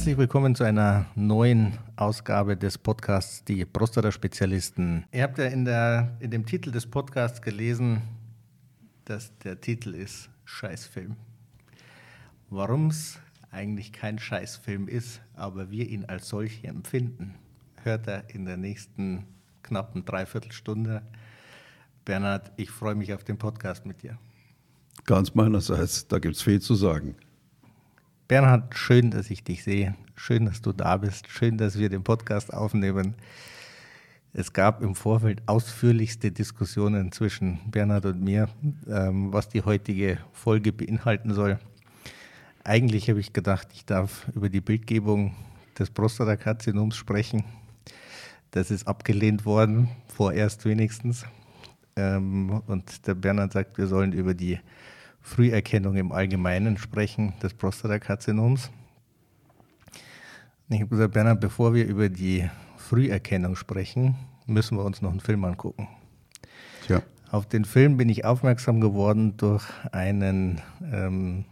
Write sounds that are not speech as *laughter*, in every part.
Herzlich willkommen zu einer neuen Ausgabe des Podcasts Die Prostata-Spezialisten. Ihr habt ja in, der, in dem Titel des Podcasts gelesen, dass der Titel ist Scheißfilm. Warum es eigentlich kein Scheißfilm ist, aber wir ihn als solche empfinden, hört er in der nächsten knappen Dreiviertelstunde. Bernhard, ich freue mich auf den Podcast mit dir. Ganz meinerseits, da gibt es viel zu sagen. Bernhard, schön, dass ich dich sehe. Schön, dass du da bist. Schön, dass wir den Podcast aufnehmen. Es gab im Vorfeld ausführlichste Diskussionen zwischen Bernhard und mir, ähm, was die heutige Folge beinhalten soll. Eigentlich habe ich gedacht, ich darf über die Bildgebung des Prostatakarzinoms sprechen. Das ist abgelehnt worden, vorerst wenigstens. Ähm, und der Bernhard sagt, wir sollen über die Früherkennung im Allgemeinen sprechen des Prostatakarzinoms. Ich habe gesagt, Bernhard, bevor wir über die Früherkennung sprechen, müssen wir uns noch einen Film angucken. Tja. Auf den Film bin ich aufmerksam geworden durch einen. Ähm,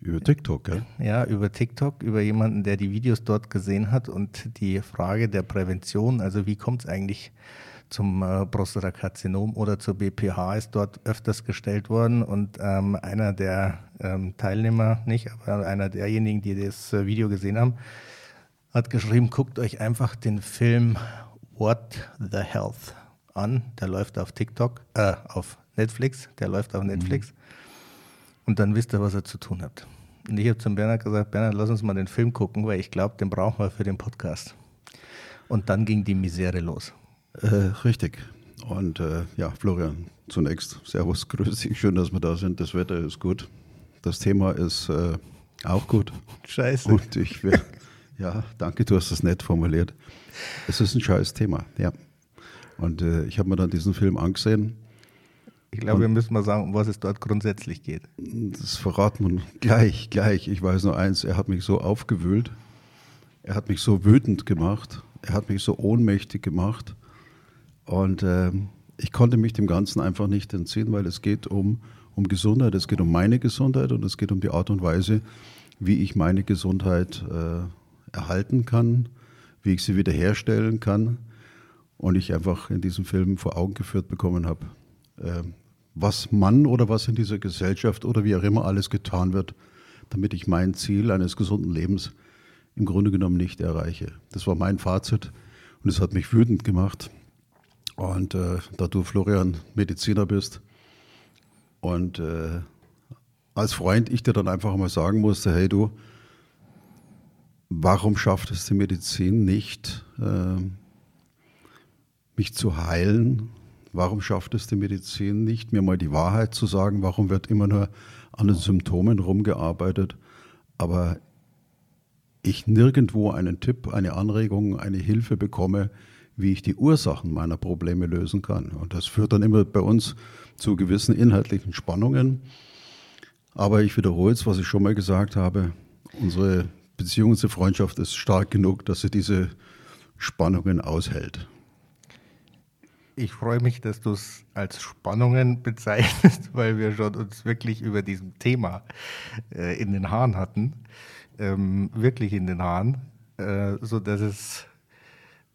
über TikTok, gell? Ja, über TikTok, über jemanden, der die Videos dort gesehen hat und die Frage der Prävention, also wie kommt es eigentlich zum äh, Prostatakarzinom oder zur BPH ist dort öfters gestellt worden. Und ähm, einer der ähm, Teilnehmer, nicht, aber einer derjenigen, die das äh, Video gesehen haben, hat geschrieben, guckt euch einfach den Film What the Health an. Der läuft auf TikTok, äh, auf Netflix, der läuft auf Netflix. Mhm. Und dann wisst ihr, was ihr zu tun habt. Und ich habe zum Bernhard gesagt, Bernhard, lass uns mal den Film gucken, weil ich glaube, den brauchen wir für den Podcast. Und dann ging die Misere los. Äh, richtig. Und äh, ja, Florian, zunächst Servus, *laughs* grüß dich, schön, dass wir da sind. Das Wetter ist gut. Das Thema ist äh, auch gut. Scheiße. Und ich will, *laughs* ja, danke, du hast das nett formuliert. Es ist ein scheiß Thema, ja. Und äh, ich habe mir dann diesen Film angesehen. Ich glaube, wir müssen mal sagen, um was es dort grundsätzlich geht. Das verraten wir gleich, gleich. Ich weiß nur eins, er hat mich so aufgewühlt, er hat mich so wütend gemacht, er hat mich so ohnmächtig gemacht und äh, ich konnte mich dem Ganzen einfach nicht entziehen, weil es geht um, um Gesundheit, es geht um meine Gesundheit und es geht um die Art und Weise, wie ich meine Gesundheit äh, erhalten kann, wie ich sie wiederherstellen kann. Und ich einfach in diesem Film vor Augen geführt bekommen habe, äh, was man oder was in dieser Gesellschaft oder wie auch immer alles getan wird, damit ich mein Ziel eines gesunden Lebens im Grunde genommen nicht erreiche. Das war mein Fazit und es hat mich wütend gemacht. Und äh, da du, Florian, Mediziner bist und äh, als Freund ich dir dann einfach mal sagen musste, hey du, warum schafft es die Medizin nicht, äh, mich zu heilen? Warum schafft es die Medizin nicht, mir mal die Wahrheit zu sagen? Warum wird immer nur an den Symptomen rumgearbeitet, aber ich nirgendwo einen Tipp, eine Anregung, eine Hilfe bekomme, wie ich die Ursachen meiner Probleme lösen kann. Und das führt dann immer bei uns zu gewissen inhaltlichen Spannungen. Aber ich wiederhole es, was ich schon mal gesagt habe. Unsere Beziehung, unsere Freundschaft ist stark genug, dass sie diese Spannungen aushält. Ich freue mich, dass du es als Spannungen *laughs* bezeichnest, weil wir schon uns wirklich über diesem Thema äh, in den Haaren hatten. Ähm, wirklich in den Haaren, äh, so dass es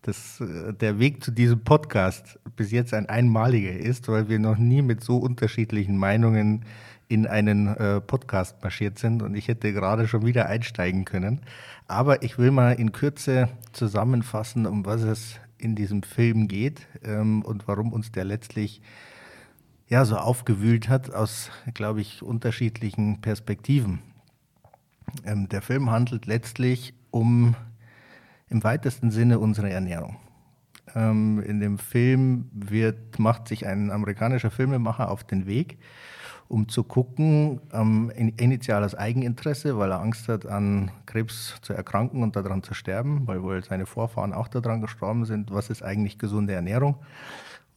dass äh, der Weg zu diesem Podcast bis jetzt ein einmaliger ist, weil wir noch nie mit so unterschiedlichen Meinungen in einen äh, Podcast marschiert sind und ich hätte gerade schon wieder einsteigen können. Aber ich will mal in Kürze zusammenfassen, um was es in diesem Film geht ähm, und warum uns der letztlich ja so aufgewühlt hat aus, glaube ich, unterschiedlichen Perspektiven. Ähm, der Film handelt letztlich um im weitesten Sinne unsere Ernährung. Ähm, in dem Film wird, macht sich ein amerikanischer Filmemacher auf den Weg, um zu gucken, ähm, initial aus Eigeninteresse, weil er Angst hat, an Krebs zu erkranken und daran zu sterben, weil wohl seine Vorfahren auch daran gestorben sind. Was ist eigentlich gesunde Ernährung?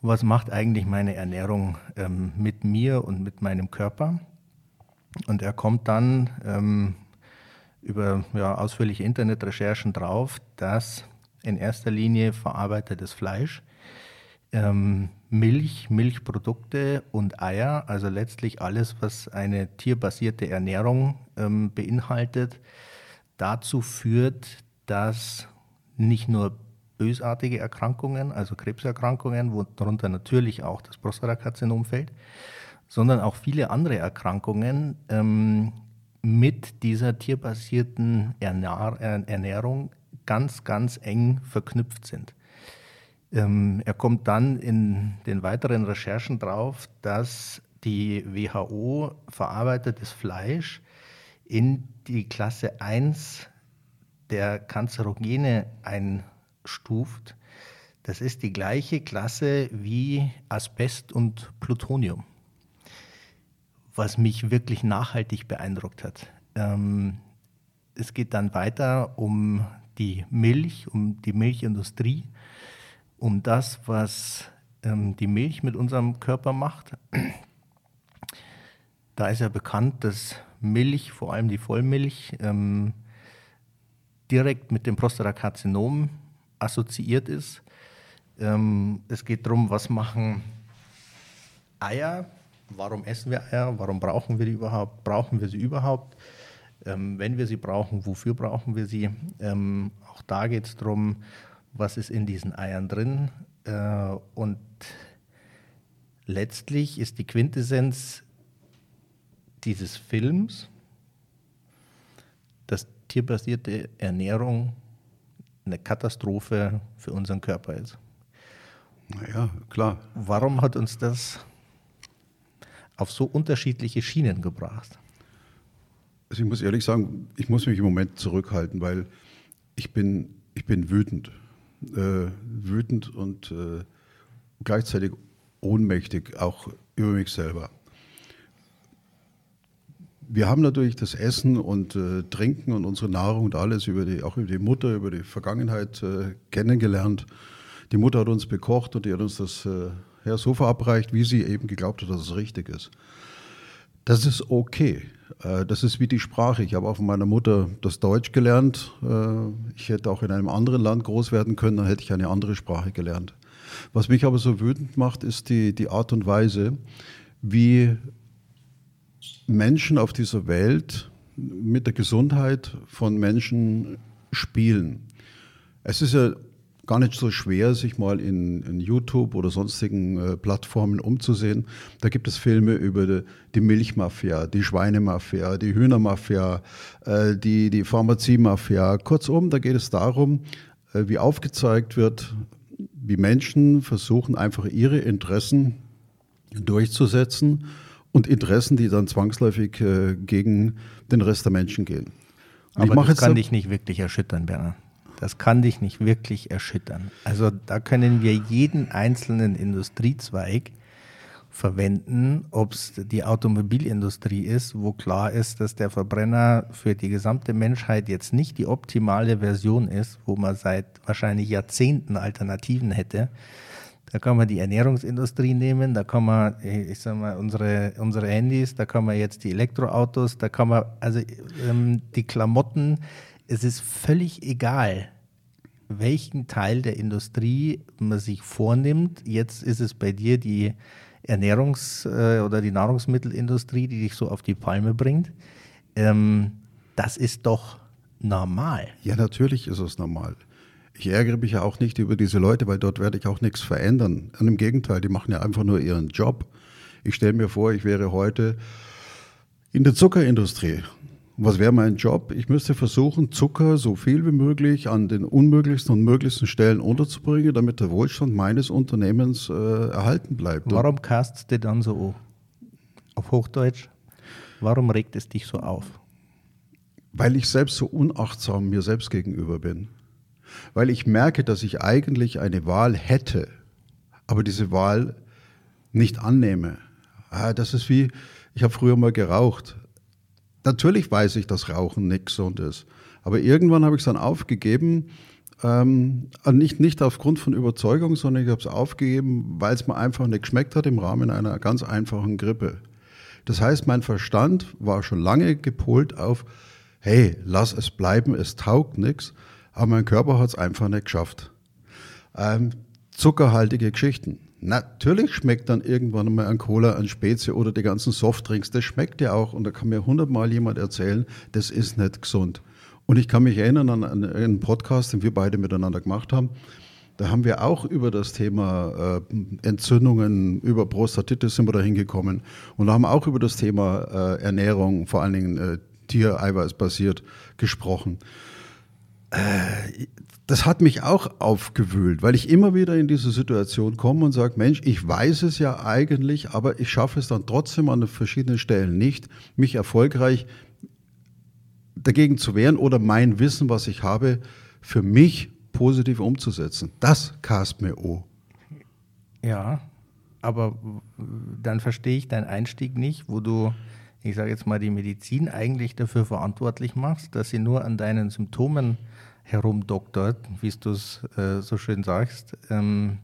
Was macht eigentlich meine Ernährung ähm, mit mir und mit meinem Körper? Und er kommt dann ähm, über ja, ausführliche Internetrecherchen drauf, dass in erster Linie verarbeitetes Fleisch ähm, Milch, Milchprodukte und Eier, also letztlich alles, was eine tierbasierte Ernährung ähm, beinhaltet, dazu führt, dass nicht nur bösartige Erkrankungen, also Krebserkrankungen, worunter natürlich auch das Prostatakarzinom fällt, sondern auch viele andere Erkrankungen ähm, mit dieser tierbasierten Ernährung ganz, ganz eng verknüpft sind. Ähm, er kommt dann in den weiteren Recherchen drauf, dass die WHO verarbeitetes Fleisch in die Klasse 1 der Kanzerogene einstuft. Das ist die gleiche Klasse wie Asbest und Plutonium, was mich wirklich nachhaltig beeindruckt hat. Ähm, es geht dann weiter um die Milch, um die Milchindustrie um das, was ähm, die Milch mit unserem Körper macht. Da ist ja bekannt, dass Milch, vor allem die Vollmilch, ähm, direkt mit dem Prostatakarzinom assoziiert ist. Ähm, es geht darum, was machen Eier, warum essen wir Eier, warum brauchen wir die überhaupt, brauchen wir sie überhaupt, ähm, wenn wir sie brauchen, wofür brauchen wir sie. Ähm, auch da geht es darum, was ist in diesen Eiern drin. Äh, und letztlich ist die Quintessenz dieses Films, dass tierbasierte Ernährung eine Katastrophe für unseren Körper ist. Naja, klar. Warum hat uns das auf so unterschiedliche Schienen gebracht? Also ich muss ehrlich sagen, ich muss mich im Moment zurückhalten, weil ich bin, ich bin wütend äh, wütend und äh, gleichzeitig ohnmächtig, auch über mich selber. Wir haben natürlich das Essen und äh, Trinken und unsere Nahrung und alles über die, auch über die Mutter, über die Vergangenheit äh, kennengelernt. Die Mutter hat uns bekocht und die hat uns das äh, ja, so verabreicht, wie sie eben geglaubt hat, dass es richtig ist. Das ist okay. Äh, das ist wie die Sprache. Ich habe auch von meiner Mutter das Deutsch gelernt. Äh, ich hätte auch in einem anderen Land groß werden können, dann hätte ich eine andere Sprache gelernt. Was mich aber so wütend macht, ist die, die Art und Weise, wie Menschen auf dieser Welt mit der Gesundheit von Menschen spielen. Es ist ja gar nicht so schwer, sich mal in, in YouTube oder sonstigen äh, Plattformen umzusehen. Da gibt es Filme über die, die Milchmafia, die Schweinemafia, die Hühnermafia, äh, die, die Pharmaziemafia. Kurzum, da geht es darum, äh, wie aufgezeigt wird, wie Menschen versuchen, einfach ihre Interessen durchzusetzen und Interessen, die dann zwangsläufig äh, gegen den Rest der Menschen gehen. Und Aber das kann dich nicht wirklich erschüttern, Bernhard. Das kann dich nicht wirklich erschüttern. Also da können wir jeden einzelnen Industriezweig verwenden, ob es die Automobilindustrie ist, wo klar ist, dass der Verbrenner für die gesamte Menschheit jetzt nicht die optimale Version ist, wo man seit wahrscheinlich Jahrzehnten Alternativen hätte. Da kann man die Ernährungsindustrie nehmen, da kann man, ich sag mal, unsere, unsere Handys, da kann man jetzt die Elektroautos, da kann man, also ähm, die Klamotten, es ist völlig egal, welchen Teil der Industrie man sich vornimmt. Jetzt ist es bei dir die Ernährungs- äh, oder die Nahrungsmittelindustrie, die dich so auf die Palme bringt. Ähm, das ist doch normal. Ja, natürlich ist es normal. Ich ärgere mich ja auch nicht über diese Leute, weil dort werde ich auch nichts verändern. Und Im Gegenteil, die machen ja einfach nur ihren Job. Ich stelle mir vor, ich wäre heute in der Zuckerindustrie was wäre mein Job? Ich müsste versuchen, Zucker so viel wie möglich an den unmöglichsten und möglichsten Stellen unterzubringen, damit der Wohlstand meines Unternehmens äh, erhalten bleibt. Warum castst du dann so auf Hochdeutsch? Warum regt es dich so auf? Weil ich selbst so unachtsam mir selbst gegenüber bin. Weil ich merke, dass ich eigentlich eine Wahl hätte, aber diese Wahl nicht annehme. Ah, das ist wie, Ich habe früher mal geraucht. Natürlich weiß ich, dass Rauchen nicht gesund ist. Aber irgendwann habe ich es dann aufgegeben. Ähm, nicht, nicht aufgrund von Überzeugung, sondern ich habe es aufgegeben, weil es mir einfach nicht geschmeckt hat im Rahmen einer ganz einfachen Grippe. Das heißt, mein Verstand war schon lange gepolt auf, hey, lass es bleiben, es taugt nichts. Aber mein Körper hat es einfach nicht geschafft. Ähm, zuckerhaltige Geschichten. Natürlich schmeckt dann irgendwann mal ein Cola, ein Spezie oder die ganzen Softdrinks. Das schmeckt ja auch und da kann mir hundertmal jemand erzählen, das ist nicht gesund. Und ich kann mich erinnern an einen Podcast, den wir beide miteinander gemacht haben. Da haben wir auch über das Thema äh, Entzündungen, über Prostatitis sind wir da hingekommen. Und da haben wir auch über das Thema äh, Ernährung, vor allen Dingen äh, Tiereiweiß basiert, gesprochen. Äh, das hat mich auch aufgewühlt, weil ich immer wieder in diese Situation komme und sage, Mensch, ich weiß es ja eigentlich, aber ich schaffe es dann trotzdem an verschiedenen Stellen nicht, mich erfolgreich dagegen zu wehren oder mein Wissen, was ich habe, für mich positiv umzusetzen. Das cast mir O. Ja, aber dann verstehe ich deinen Einstieg nicht, wo du, ich sage jetzt mal, die Medizin eigentlich dafür verantwortlich machst, dass sie nur an deinen Symptomen herumdoktert, wie du es äh, so schön sagst, ähm,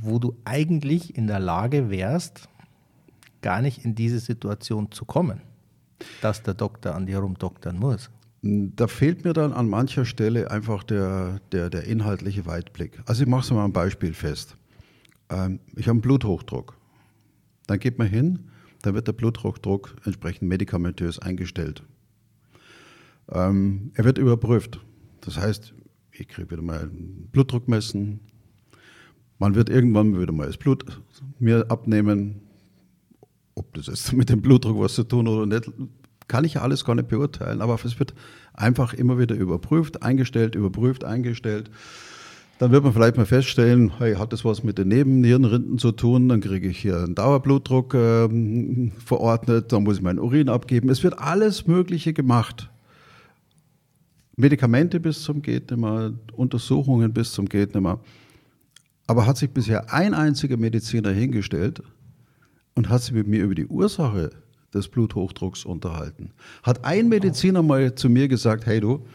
wo du eigentlich in der Lage wärst, gar nicht in diese Situation zu kommen, dass der Doktor an dir herumdoktern muss. Da fehlt mir dann an mancher Stelle einfach der, der, der inhaltliche Weitblick. Also ich mache es mal ein Beispiel fest. Ähm, ich habe einen Bluthochdruck. Dann geht man hin, dann wird der Bluthochdruck entsprechend medikamentös eingestellt. Ähm, er wird überprüft. Das heißt, ich kriege wieder mal Blutdruck messen. Man wird irgendwann wieder mal das Blut mir abnehmen. Ob das jetzt mit dem Blutdruck was zu tun oder nicht, kann ich ja alles gar nicht beurteilen. Aber es wird einfach immer wieder überprüft, eingestellt, überprüft, eingestellt. Dann wird man vielleicht mal feststellen, hey, hat das was mit den Nebennierenrinden zu tun? Dann kriege ich hier einen Dauerblutdruck äh, verordnet, dann muss ich meinen Urin abgeben. Es wird alles Mögliche gemacht. Medikamente bis zum geht nimmer, Untersuchungen bis zum geht nimmer. Aber hat sich bisher ein einziger Mediziner hingestellt und hat sich mit mir über die Ursache des Bluthochdrucks unterhalten. Hat ein Mediziner mal zu mir gesagt, hey du,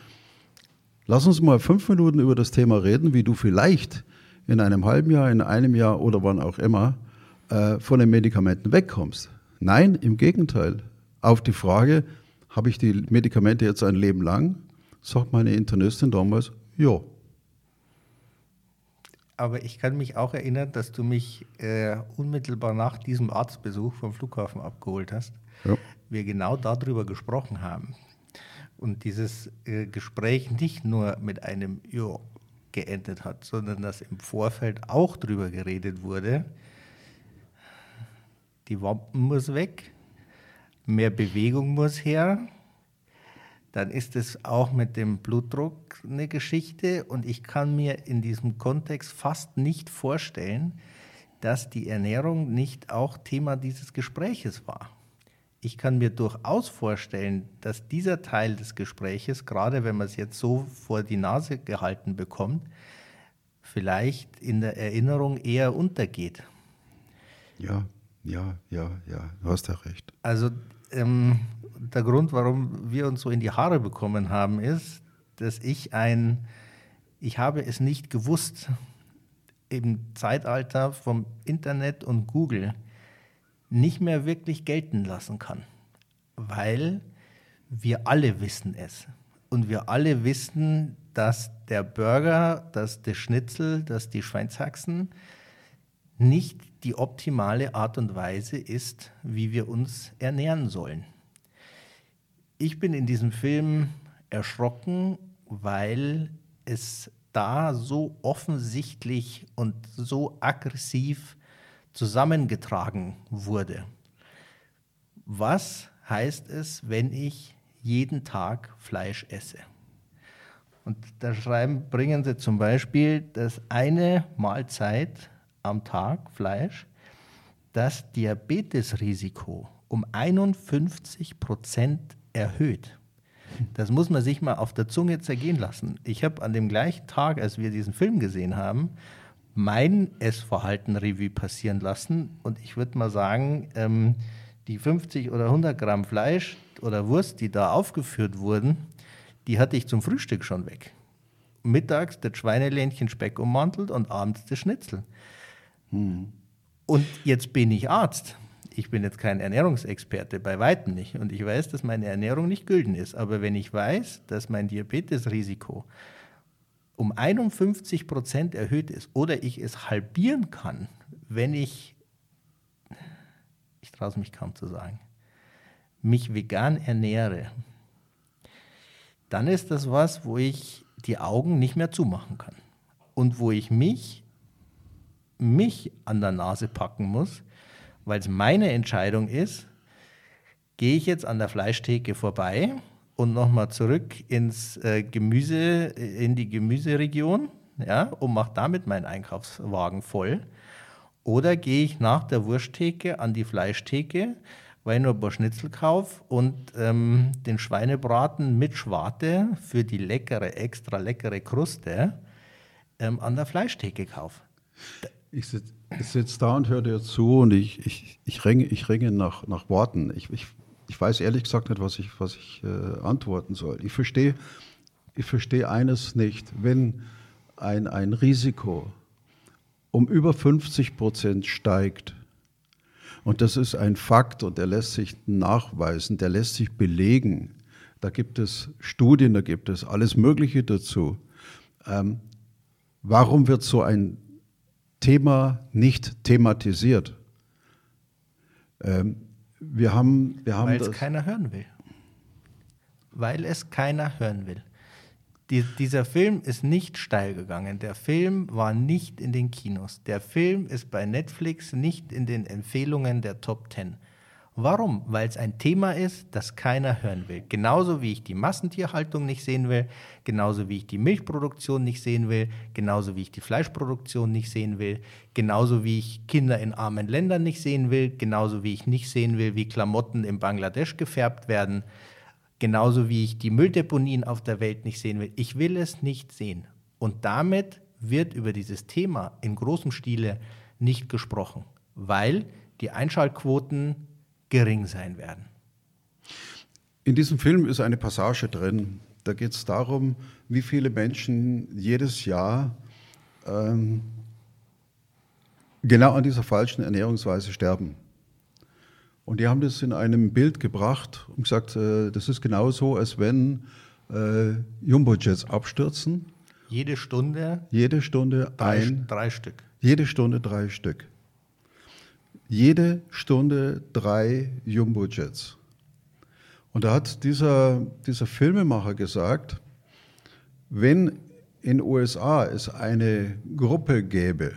lass uns mal fünf Minuten über das Thema reden, wie du vielleicht in einem halben Jahr, in einem Jahr oder wann auch immer äh, von den Medikamenten wegkommst. Nein, im Gegenteil. Auf die Frage, habe ich die Medikamente jetzt ein Leben lang? sagt meine Internistin damals, ja. Aber ich kann mich auch erinnern, dass du mich äh, unmittelbar nach diesem Arztbesuch vom Flughafen abgeholt hast. Ja. Wir genau darüber gesprochen haben. Und dieses äh, Gespräch nicht nur mit einem Ja geendet hat, sondern dass im Vorfeld auch darüber geredet wurde, die Wampen muss weg, mehr Bewegung muss her, dann ist es auch mit dem Blutdruck eine Geschichte und ich kann mir in diesem Kontext fast nicht vorstellen, dass die Ernährung nicht auch Thema dieses Gespräches war. Ich kann mir durchaus vorstellen, dass dieser Teil des Gespräches, gerade wenn man es jetzt so vor die Nase gehalten bekommt, vielleicht in der Erinnerung eher untergeht. Ja, ja, ja, ja, du hast ja recht. Also ähm, der Grund, warum wir uns so in die Haare bekommen haben, ist, dass ich ein, ich habe es nicht gewusst, im Zeitalter vom Internet und Google nicht mehr wirklich gelten lassen kann, weil wir alle wissen es. Und wir alle wissen, dass der Burger, dass der Schnitzel, dass die Schweinshaxen nicht die optimale Art und Weise ist, wie wir uns ernähren sollen ich bin in diesem Film erschrocken, weil es da so offensichtlich und so aggressiv zusammengetragen wurde. Was heißt es, wenn ich jeden Tag Fleisch esse? Und da schreiben, bringen sie zum Beispiel, dass eine Mahlzeit am Tag Fleisch das Diabetesrisiko um 51 Prozent erhöht. Das muss man sich mal auf der Zunge zergehen lassen. Ich habe an dem gleichen Tag, als wir diesen Film gesehen haben, mein Essverhalten Revue passieren lassen. Und ich würde mal sagen, ähm, die 50 oder 100 Gramm Fleisch oder Wurst, die da aufgeführt wurden, die hatte ich zum Frühstück schon weg. Mittags das Schweinelähnchen Speck ummantelt und abends das Schnitzel. Hm. Und jetzt bin ich Arzt. Ich bin jetzt kein Ernährungsexperte, bei weitem nicht. Und ich weiß, dass meine Ernährung nicht gülden ist. Aber wenn ich weiß, dass mein Diabetesrisiko um 51 Prozent erhöht ist oder ich es halbieren kann, wenn ich, ich traue es mich kaum zu sagen, mich vegan ernähre, dann ist das was, wo ich die Augen nicht mehr zumachen kann. Und wo ich mich, mich an der Nase packen muss, weil es meine Entscheidung ist, gehe ich jetzt an der Fleischtheke vorbei und nochmal zurück ins äh, Gemüse, in die Gemüseregion, ja, und mache damit meinen Einkaufswagen voll. Oder gehe ich nach der Wursttheke an die Fleischtheke, weil ich nur ein paar Schnitzel kaufe und ähm, den Schweinebraten mit Schwarte für die leckere, extra leckere Kruste ähm, an der Fleischtheke kaufe. Ich sitze sitz da und höre dir zu und ich, ich, ich, ringe, ich ringe nach, nach Worten. Ich, ich, ich weiß ehrlich gesagt nicht, was ich, was ich äh, antworten soll. Ich verstehe ich versteh eines nicht. Wenn ein, ein Risiko um über 50 Prozent steigt, und das ist ein Fakt und der lässt sich nachweisen, der lässt sich belegen. Da gibt es Studien, da gibt es alles Mögliche dazu. Ähm, warum wird so ein Thema nicht thematisiert? Ähm, wir haben, wir haben Weil es keiner hören will. Weil es keiner hören will. Die, dieser Film ist nicht steil gegangen. Der Film war nicht in den Kinos. Der Film ist bei Netflix nicht in den Empfehlungen der Top Ten. Warum? Weil es ein Thema ist, das keiner hören will. Genauso wie ich die Massentierhaltung nicht sehen will, genauso wie ich die Milchproduktion nicht sehen will, genauso wie ich die Fleischproduktion nicht sehen will, genauso wie ich Kinder in armen Ländern nicht sehen will, genauso wie ich nicht sehen will, wie Klamotten in Bangladesch gefärbt werden. Genauso wie ich die Mülldeponien auf der Welt nicht sehen will. Ich will es nicht sehen. Und damit wird über dieses Thema in großem Stile nicht gesprochen, weil die Einschaltquoten gering sein werden. In diesem Film ist eine Passage drin. Da geht es darum, wie viele Menschen jedes Jahr ähm, genau an dieser falschen Ernährungsweise sterben. Und die haben das in einem Bild gebracht und gesagt, äh, das ist genauso, als wenn äh, Jumbo-Jets abstürzen. Jede Stunde? Jede Stunde drei, ein. Drei Stück. Jede Stunde drei Stück. Jede Stunde drei Jumbo-Jets. Und da hat dieser, dieser Filmemacher gesagt, wenn in den USA es eine Gruppe gäbe,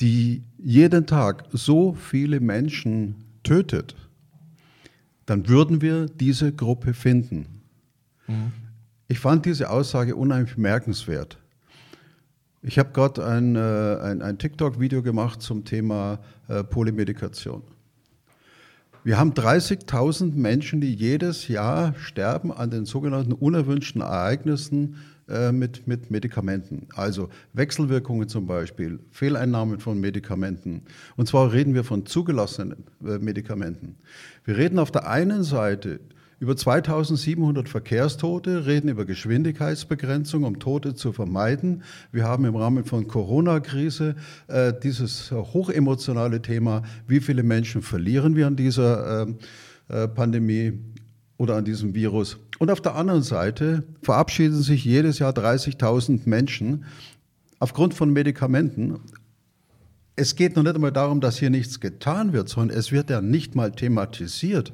die jeden Tag so viele Menschen tötet, dann würden wir diese Gruppe finden. Mhm. Ich fand diese Aussage unheimlich bemerkenswert. Ich habe gerade ein, äh, ein, ein TikTok-Video gemacht zum Thema äh, Polymedikation. Wir haben 30.000 Menschen, die jedes Jahr sterben an den sogenannten unerwünschten Ereignissen äh, mit, mit Medikamenten. Also Wechselwirkungen zum Beispiel, Fehleinnahmen von Medikamenten. Und zwar reden wir von zugelassenen äh, Medikamenten. Wir reden auf der einen Seite über 2700 Verkehrstote, reden über Geschwindigkeitsbegrenzung, um Tote zu vermeiden. Wir haben im Rahmen von Corona-Krise äh, dieses hochemotionale Thema, wie viele Menschen verlieren wir an dieser äh, äh, Pandemie oder an diesem Virus. Und auf der anderen Seite verabschieden sich jedes Jahr 30.000 Menschen aufgrund von Medikamenten. Es geht noch nicht einmal darum, dass hier nichts getan wird, sondern es wird ja nicht mal thematisiert.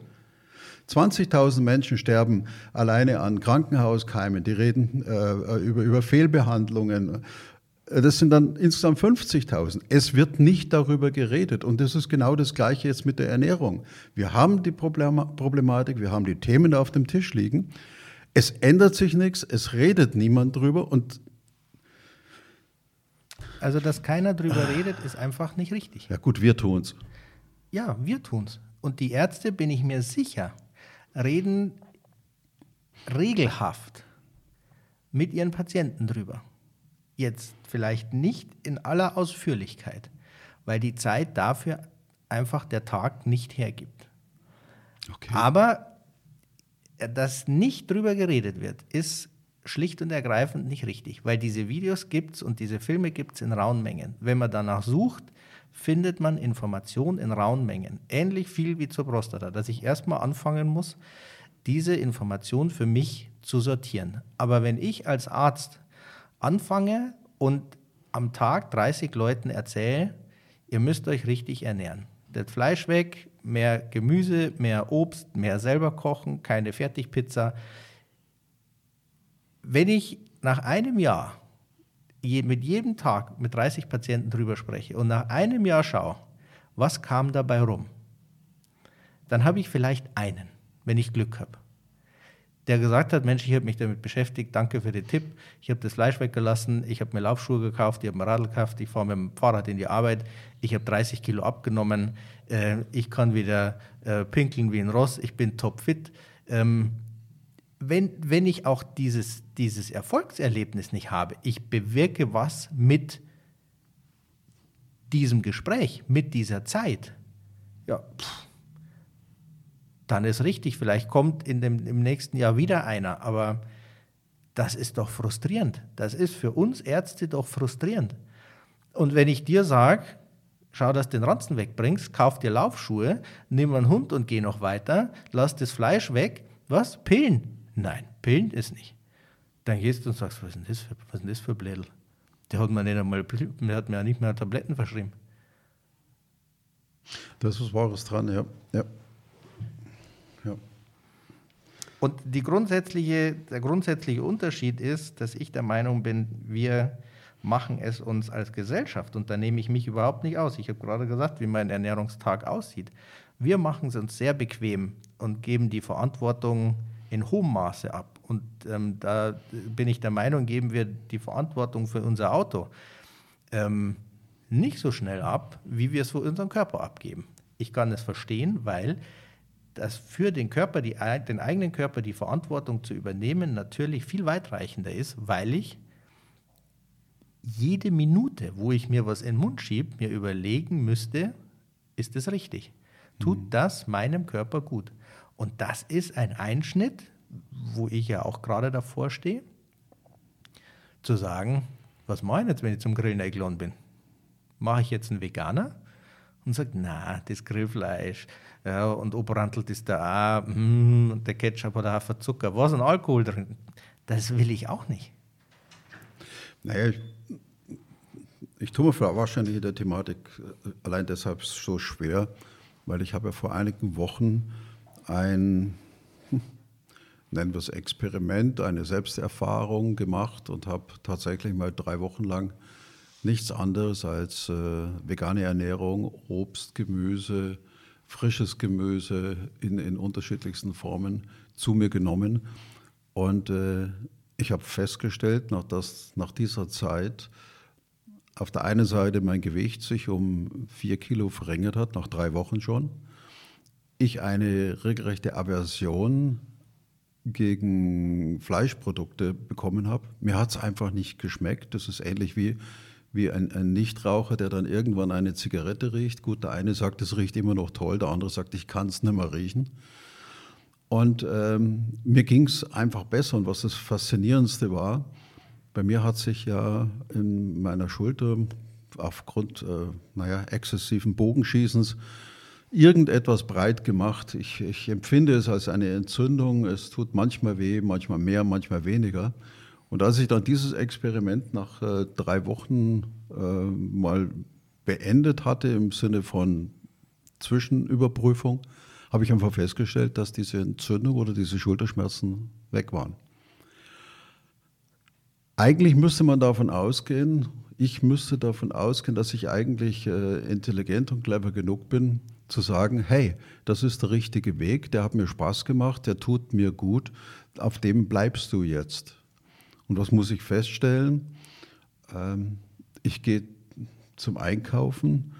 20.000 Menschen sterben alleine an Krankenhauskeimen, die reden äh, über, über Fehlbehandlungen. Das sind dann insgesamt 50.000. Es wird nicht darüber geredet. Und das ist genau das Gleiche jetzt mit der Ernährung. Wir haben die Problematik, wir haben die Themen da auf dem Tisch liegen. Es ändert sich nichts, es redet niemand drüber. Und also, dass keiner drüber redet, ist einfach nicht richtig. Ja, gut, wir tun's. Ja, wir tun's. Und die Ärzte, bin ich mir sicher, reden regelhaft mit ihren Patienten drüber. Jetzt vielleicht nicht in aller Ausführlichkeit, weil die Zeit dafür einfach der Tag nicht hergibt. Okay. Aber dass nicht drüber geredet wird, ist schlicht und ergreifend nicht richtig, weil diese Videos gibt es und diese Filme gibt es in rauen Mengen. Wenn man danach sucht, findet man Informationen in rauen Mengen. Ähnlich viel wie zur Prostata, dass ich erstmal anfangen muss, diese Information für mich zu sortieren. Aber wenn ich als Arzt anfange und am Tag 30 Leuten erzähle, ihr müsst euch richtig ernähren. Das Fleisch weg, mehr Gemüse, mehr Obst, mehr selber kochen, keine Fertigpizza. Wenn ich nach einem Jahr mit jedem Tag mit 30 Patienten drüber spreche und nach einem Jahr schaue, was kam dabei rum, dann habe ich vielleicht einen, wenn ich Glück habe, der gesagt hat, Mensch, ich habe mich damit beschäftigt, danke für den Tipp, ich habe das Fleisch weggelassen, ich habe mir Laufschuhe gekauft, ich habe mir Radl gekauft, ich fahre mit dem Fahrrad in die Arbeit, ich habe 30 Kilo abgenommen, äh, ich kann wieder äh, pinkeln wie ein Ross, ich bin topfit. Ähm, wenn, wenn ich auch dieses, dieses Erfolgserlebnis nicht habe, ich bewirke was mit diesem Gespräch, mit dieser Zeit, ja, pff, dann ist richtig, vielleicht kommt in dem, im nächsten Jahr wieder einer, aber das ist doch frustrierend. Das ist für uns Ärzte doch frustrierend. Und wenn ich dir sage, schau, dass du den Ranzen wegbringst, kauf dir Laufschuhe, nimm einen Hund und geh noch weiter, lass das Fleisch weg, was? Pillen. Nein, Pillen ist nicht. Dann gehst du und sagst, was ist denn das für, was ist denn das für Blädel? Der hat mir nicht einmal, der hat mir nicht mehr Tabletten verschrieben. Da ist was Wahres dran, ja. ja. ja. Und die grundsätzliche, der grundsätzliche Unterschied ist, dass ich der Meinung bin, wir machen es uns als Gesellschaft, und da nehme ich mich überhaupt nicht aus. Ich habe gerade gesagt, wie mein Ernährungstag aussieht. Wir machen es uns sehr bequem und geben die Verantwortung in hohem Maße ab. Und ähm, da bin ich der Meinung, geben wir die Verantwortung für unser Auto ähm, nicht so schnell ab, wie wir es für unseren Körper abgeben. Ich kann es verstehen, weil das für den Körper, die, den eigenen Körper, die Verantwortung zu übernehmen, natürlich viel weitreichender ist, weil ich jede Minute, wo ich mir was in den Mund schiebe, mir überlegen müsste, ist es richtig? Tut mhm. das meinem Körper gut? Und das ist ein Einschnitt, wo ich ja auch gerade davor stehe, zu sagen, was mache ich jetzt, wenn ich zum Grillen eingeladen bin? Mache ich jetzt einen Veganer? Und sagt, na, das Grillfleisch ja, und obrantelt ist da auch, mm, der Ketchup hat auch Zucker, was ein Alkohol drin. Das will ich auch nicht. Naja, ich, ich tue mir wahrscheinlich in der Thematik äh, allein deshalb so schwer, weil ich habe ja vor einigen Wochen ein, *laughs* nennen wir es Experiment, eine Selbsterfahrung gemacht und habe tatsächlich mal drei Wochen lang nichts anderes als äh, vegane Ernährung, Obst, Gemüse, frisches Gemüse in, in unterschiedlichsten Formen zu mir genommen. Und äh, ich habe festgestellt, nach, das, nach dieser Zeit, auf der einen Seite mein Gewicht sich um vier Kilo verringert hat, nach drei Wochen schon ich eine regelrechte Aversion gegen Fleischprodukte bekommen habe. Mir hat es einfach nicht geschmeckt. Das ist ähnlich wie, wie ein, ein, Nichtraucher, der dann irgendwann eine Zigarette riecht. Gut, der eine sagt, es riecht immer noch toll, der andere sagt, ich kann es nicht mehr riechen. Und ähm, mir ging es einfach besser. Und was das Faszinierendste war, bei mir hat sich ja in meiner Schulter aufgrund äh, naja, exzessiven Bogenschießens irgendetwas breit gemacht. Ich, ich, empfinde es als eine Entzündung. Es tut manchmal weh, manchmal mehr, manchmal weniger. Und als ich dann dieses Experiment nach äh, drei Wochen äh, mal beendet hatte im Sinne von Zwischenüberprüfung, habe ich einfach festgestellt, dass diese Entzündung oder diese Schulterschmerzen weg waren. Eigentlich müsste man davon ausgehen, ich müsste davon ausgehen, dass ich eigentlich äh, intelligent und clever genug bin, zu sagen, hey, das ist der richtige Weg, der hat mir Spaß gemacht, der tut mir gut, auf dem bleibst du jetzt. Und was muss ich feststellen? Ähm, ich gehe zum Einkaufen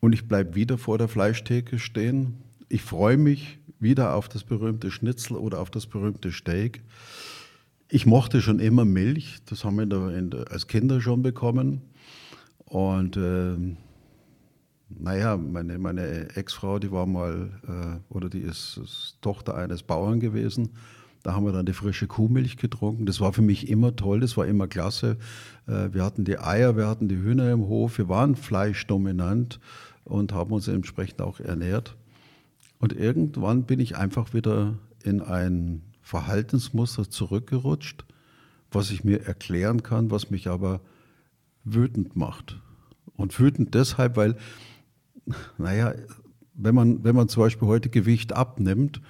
und ich bleibe wieder vor der Fleischtheke stehen. Ich freue mich wieder auf das berühmte Schnitzel oder auf das berühmte Steak. Ich mochte schon immer Milch, das haben wir in der, in der, als Kinder schon bekommen. Und äh, naja, meine, meine Ex-Frau, die war mal, äh, oder die ist, ist, Tochter eines Bauern gewesen. Da haben wir dann die frische Kuhmilch getrunken. Das war für mich immer toll, das war immer klasse. Äh, wir hatten die Eier, wir hatten die Hühner im Hof, wir waren fleischdominant und haben uns entsprechend auch ernährt. Und irgendwann bin ich einfach wieder in ein Verhaltensmuster zurückgerutscht, was ich mir erklären kann, was mich aber wütend macht. Und wütend deshalb, weil, naja, wenn man, wenn man zum Beispiel heute Gewicht abnimmt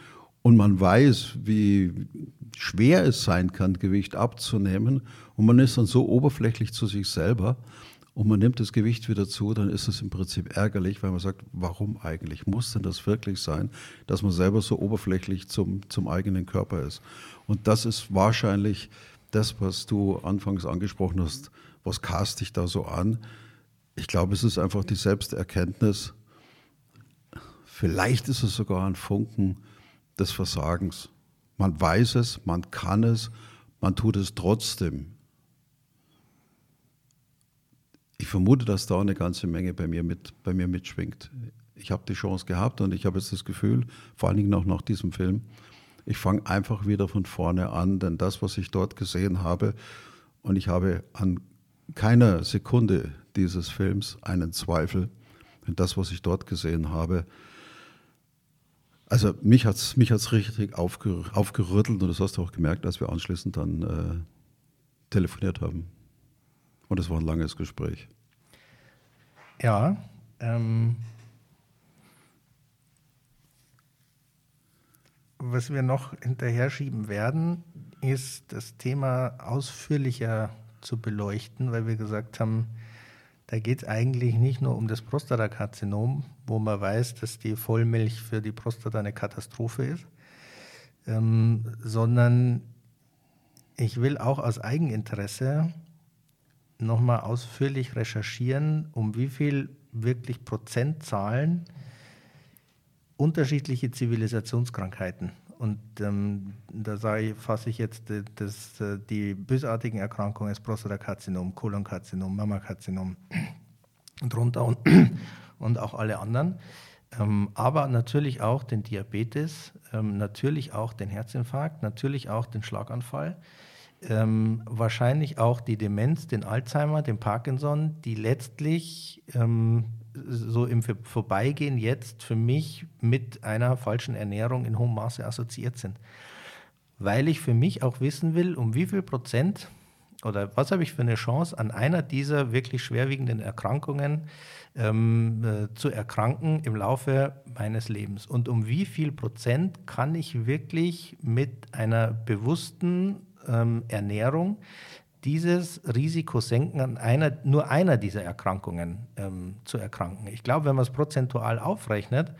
und man weiß, wie schwer es sein kann, Gewicht abzunehmen, und man ist dann so oberflächlich zu sich selber, und man nimmt das Gewicht wieder zu, dann ist es im Prinzip ärgerlich, weil man sagt, warum eigentlich? Muss denn das wirklich sein, dass man selber so oberflächlich zum, zum eigenen Körper ist? Und das ist wahrscheinlich das, was du anfangs angesprochen hast, was cast dich da so an? Ich glaube, es ist einfach die Selbsterkenntnis. Vielleicht ist es sogar ein Funken des Versagens. Man weiß es, man kann es, man tut es trotzdem ich vermute, dass da eine ganze Menge bei mir, mit, bei mir mitschwingt. Ich habe die Chance gehabt und ich habe jetzt das Gefühl, vor allen Dingen auch nach diesem Film, ich fange einfach wieder von vorne an, denn das, was ich dort gesehen habe, und ich habe an keiner Sekunde dieses Films einen Zweifel, denn das, was ich dort gesehen habe, also mich hat es mich hat's richtig aufger aufgerüttelt und das hast du auch gemerkt, als wir anschließend dann äh, telefoniert haben. Und es war ein langes Gespräch. Ja. Ähm, was wir noch hinterher schieben werden, ist das Thema ausführlicher zu beleuchten, weil wir gesagt haben, da geht es eigentlich nicht nur um das Prostatakarzinom, wo man weiß, dass die Vollmilch für die Prostata eine Katastrophe ist, ähm, sondern ich will auch aus Eigeninteresse nochmal ausführlich recherchieren, um wie viel wirklich Prozentzahlen unterschiedliche Zivilisationskrankheiten. Und ähm, da fasse ich jetzt das, das, äh, die bösartigen Erkrankungen, das Prostatakarzinom, Kolonkarzinom, Mammakarzinom drunter und, *clears throat* und auch alle anderen. Ähm, aber natürlich auch den Diabetes, ähm, natürlich auch den Herzinfarkt, natürlich auch den Schlaganfall ähm, wahrscheinlich auch die Demenz, den Alzheimer, den Parkinson, die letztlich ähm, so im Vorbeigehen jetzt für mich mit einer falschen Ernährung in hohem Maße assoziiert sind. Weil ich für mich auch wissen will, um wie viel Prozent oder was habe ich für eine Chance, an einer dieser wirklich schwerwiegenden Erkrankungen ähm, äh, zu erkranken im Laufe meines Lebens? Und um wie viel Prozent kann ich wirklich mit einer bewussten ähm, Ernährung dieses Risiko senken, an einer, nur einer dieser Erkrankungen ähm, zu erkranken. Ich glaube, wenn man es prozentual aufrechnet,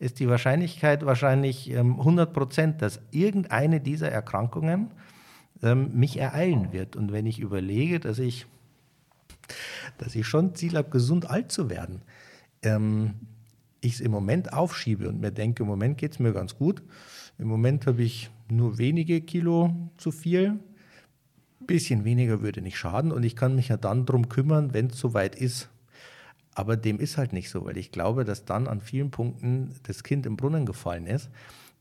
ist die Wahrscheinlichkeit wahrscheinlich ähm, 100 Prozent, dass irgendeine dieser Erkrankungen ähm, mich ereilen wird. Und wenn ich überlege, dass ich, dass ich schon Ziel habe, gesund alt zu werden, ähm, ich es im Moment aufschiebe und mir denke, im Moment geht es mir ganz gut. Im Moment habe ich nur wenige Kilo zu viel. Bisschen weniger würde nicht schaden und ich kann mich ja dann darum kümmern, wenn es soweit ist. Aber dem ist halt nicht so, weil ich glaube, dass dann an vielen Punkten das Kind im Brunnen gefallen ist.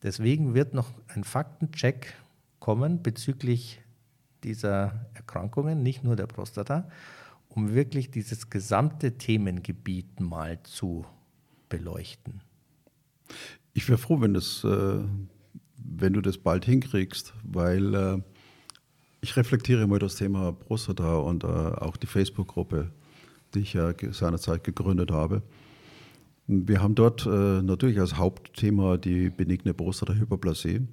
Deswegen wird noch ein Faktencheck kommen bezüglich dieser Erkrankungen, nicht nur der Prostata, um wirklich dieses gesamte Themengebiet mal zu beleuchten. Ich wäre froh, wenn das äh, wenn du das bald hinkriegst, weil äh, ich reflektiere immer das Thema Prostata und äh, auch die Facebook-Gruppe, die ich ja seinerzeit gegründet habe. Wir haben dort äh, natürlich als Hauptthema die benigne Prostata-Hyperplasie.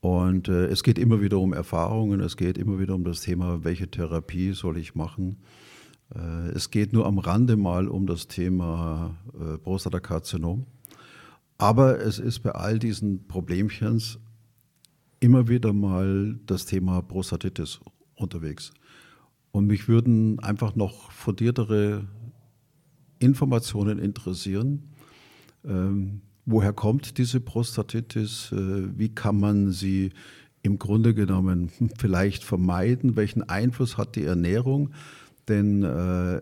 Und äh, es geht immer wieder um Erfahrungen, es geht immer wieder um das Thema, welche Therapie soll ich machen. Äh, es geht nur am Rande mal um das Thema äh, Prostatakarzinom. Aber es ist bei all diesen Problemchens immer wieder mal das Thema Prostatitis unterwegs. Und mich würden einfach noch fundiertere Informationen interessieren. Ähm, woher kommt diese Prostatitis? Äh, wie kann man sie im Grunde genommen *laughs* vielleicht vermeiden? Welchen Einfluss hat die Ernährung? Denn äh,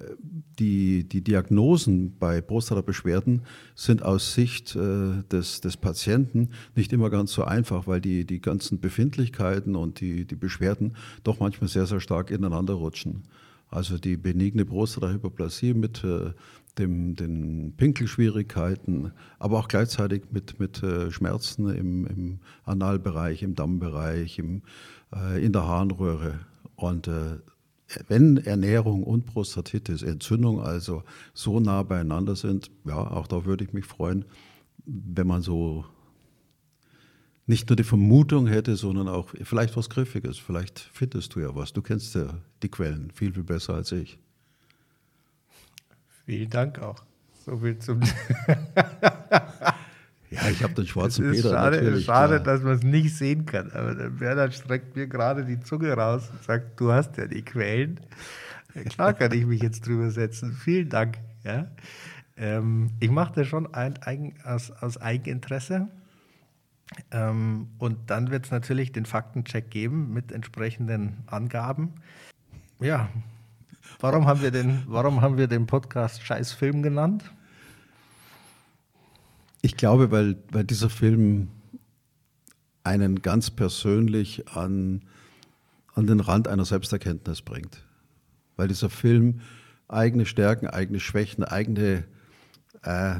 die, die Diagnosen bei Prostata-Beschwerden sind aus Sicht äh, des, des Patienten nicht immer ganz so einfach, weil die, die ganzen Befindlichkeiten und die, die Beschwerden doch manchmal sehr, sehr stark ineinander rutschen. Also die benigne Prostatahyperplasie mit äh, dem, den Pinkelschwierigkeiten, aber auch gleichzeitig mit, mit äh, Schmerzen im, im Analbereich, im Dammbereich, im, äh, in der Harnröhre. Und äh, wenn Ernährung und Prostatitis, Entzündung also so nah beieinander sind, ja, auch da würde ich mich freuen, wenn man so nicht nur die Vermutung hätte, sondern auch vielleicht was Griffiges. Vielleicht findest du ja was. Du kennst ja die Quellen viel, viel besser als ich. Vielen Dank auch. So viel zum. *laughs* ja, ich habe den schwarzen Peter schade, natürlich. Schade, klar. dass man es nicht sehen kann. Aber der Bernhard streckt mir gerade die Zunge raus und sagt: Du hast ja die Quellen. Klar kann ich mich jetzt drüber setzen. Vielen Dank. Ja. Ähm, ich mache das schon ein, eigen, aus, aus Eigeninteresse. Ähm, und dann wird es natürlich den Faktencheck geben mit entsprechenden Angaben. Ja, warum haben wir den, warum haben wir den Podcast Scheißfilm genannt? Ich glaube, weil, weil dieser Film einen ganz persönlich an, an den Rand einer Selbsterkenntnis bringt. Weil dieser Film eigene Stärken, eigene Schwächen, eigene äh,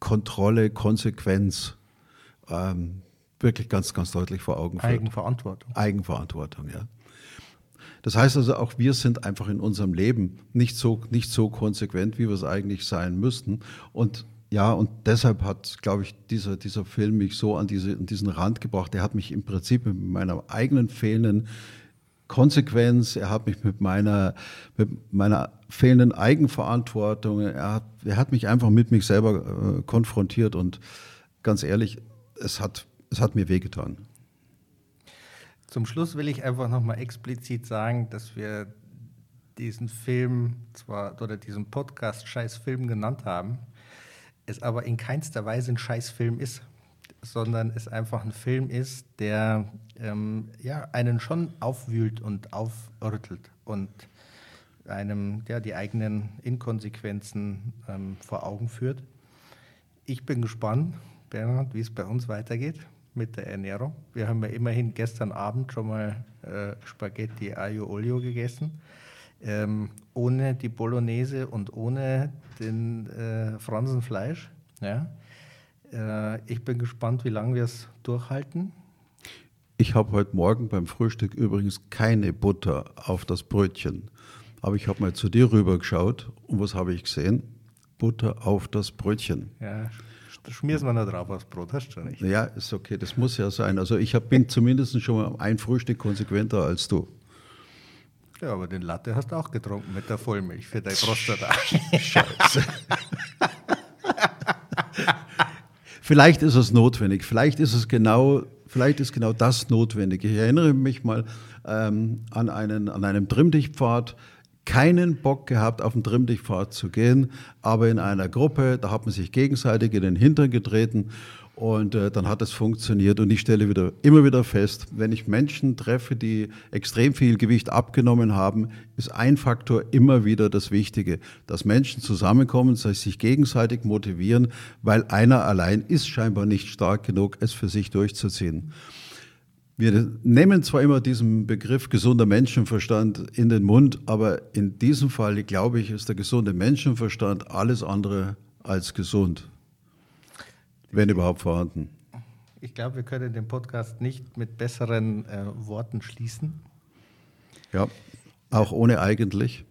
Kontrolle, Konsequenz ähm, wirklich ganz, ganz deutlich vor Augen führt. Eigenverantwortung. Eigenverantwortung, ja. Das heißt also, auch wir sind einfach in unserem Leben nicht so, nicht so konsequent, wie wir es eigentlich sein müssten. Und ja, und deshalb hat, glaube ich, dieser, dieser Film mich so an, diese, an diesen Rand gebracht. Er hat mich im Prinzip mit meiner eigenen fehlenden Konsequenz, er hat mich mit meiner, mit meiner fehlenden Eigenverantwortung, er hat, er hat mich einfach mit mich selber äh, konfrontiert und ganz ehrlich, es hat, es hat mir wehgetan. Zum Schluss will ich einfach nochmal explizit sagen, dass wir diesen Film zwar oder diesen Podcast Scheißfilm genannt haben, es aber in keinster Weise ein Scheißfilm ist, sondern es einfach ein Film ist, der ähm, ja, einen schon aufwühlt und aufrüttelt und einem ja, die eigenen Inkonsequenzen ähm, vor Augen führt. Ich bin gespannt, Bernhard, wie es bei uns weitergeht mit der Ernährung. Wir haben ja immerhin gestern Abend schon mal äh, Spaghetti Aglio Olio gegessen. Ähm, ohne die Bolognese und ohne den äh, Fransenfleisch. Ja. Äh, ich bin gespannt, wie lange wir es durchhalten. Ich habe heute Morgen beim Frühstück übrigens keine Butter auf das Brötchen. Aber ich habe mal zu dir rüber geschaut und was habe ich gesehen? Butter auf das Brötchen. Ja, schmierst man da drauf aufs Brot, hast du schon recht. Ja, ist okay, das muss ja sein. Also ich hab, bin zumindest schon mal ein Frühstück konsequenter als du. Ja, aber den Latte hast du auch getrunken mit der Vollmilch für dein Prostata. *laughs* Scheiße. *laughs* vielleicht ist es notwendig, vielleicht ist es genau, vielleicht ist genau das notwendig. Ich erinnere mich mal ähm, an, einen, an einem Trimmdichtpfad, keinen Bock gehabt, auf den Trimmdichtpfad zu gehen, aber in einer Gruppe, da hat man sich gegenseitig in den Hintern getreten und äh, dann hat es funktioniert. Und ich stelle wieder, immer wieder fest, wenn ich Menschen treffe, die extrem viel Gewicht abgenommen haben, ist ein Faktor immer wieder das Wichtige, dass Menschen zusammenkommen, dass sie sich gegenseitig motivieren, weil einer allein ist scheinbar nicht stark genug, es für sich durchzuziehen. Wir nehmen zwar immer diesen Begriff gesunder Menschenverstand in den Mund, aber in diesem Fall, glaube ich, ist der gesunde Menschenverstand alles andere als gesund. Wenn überhaupt vorhanden. Ich glaube, wir können den Podcast nicht mit besseren äh, Worten schließen. Ja, auch ohne eigentlich.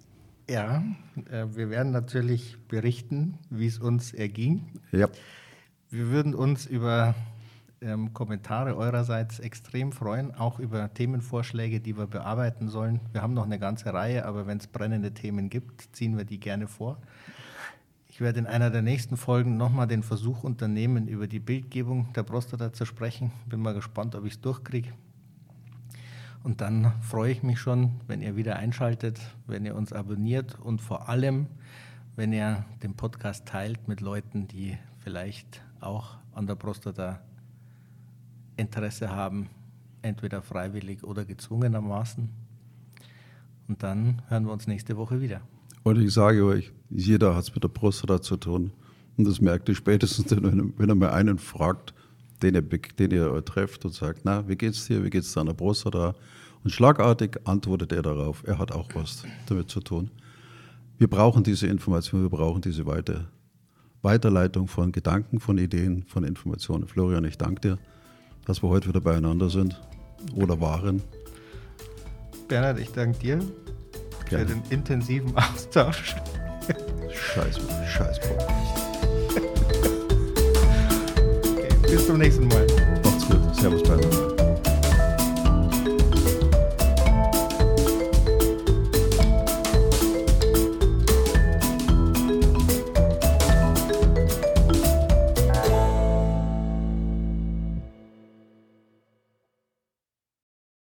Ja, äh, wir werden natürlich berichten, wie es uns erging. Ja. Wir würden uns über ähm, Kommentare eurerseits extrem freuen, auch über Themenvorschläge, die wir bearbeiten sollen. Wir haben noch eine ganze Reihe, aber wenn es brennende Themen gibt, ziehen wir die gerne vor. Ich werde in einer der nächsten Folgen nochmal den Versuch unternehmen, über die Bildgebung der Prostata zu sprechen. Bin mal gespannt, ob ich es durchkriege. Und dann freue ich mich schon, wenn ihr wieder einschaltet, wenn ihr uns abonniert und vor allem, wenn ihr den Podcast teilt mit Leuten, die vielleicht auch an der Prostata Interesse haben, entweder freiwillig oder gezwungenermaßen. Und dann hören wir uns nächste Woche wieder. Und ich sage euch, jeder hat es mit der Prostata zu tun. Und das merkt ihr spätestens, *laughs* wenn er mal einen fragt, den ihr, den ihr trefft und sagt, na, wie geht's dir, wie geht's deiner Prostata? Und schlagartig antwortet er darauf, er hat auch was damit zu tun. Wir brauchen diese Information, wir brauchen diese Weite, Weiterleitung von Gedanken, von Ideen, von Informationen. Florian, ich danke dir, dass wir heute wieder beieinander sind oder waren. Bernhard, ich danke dir Gerne. für den intensiven Austausch. Scheiß, Scheiß *laughs* okay, bis zum nächsten Mal. Macht's gut. Servus, Bernhard.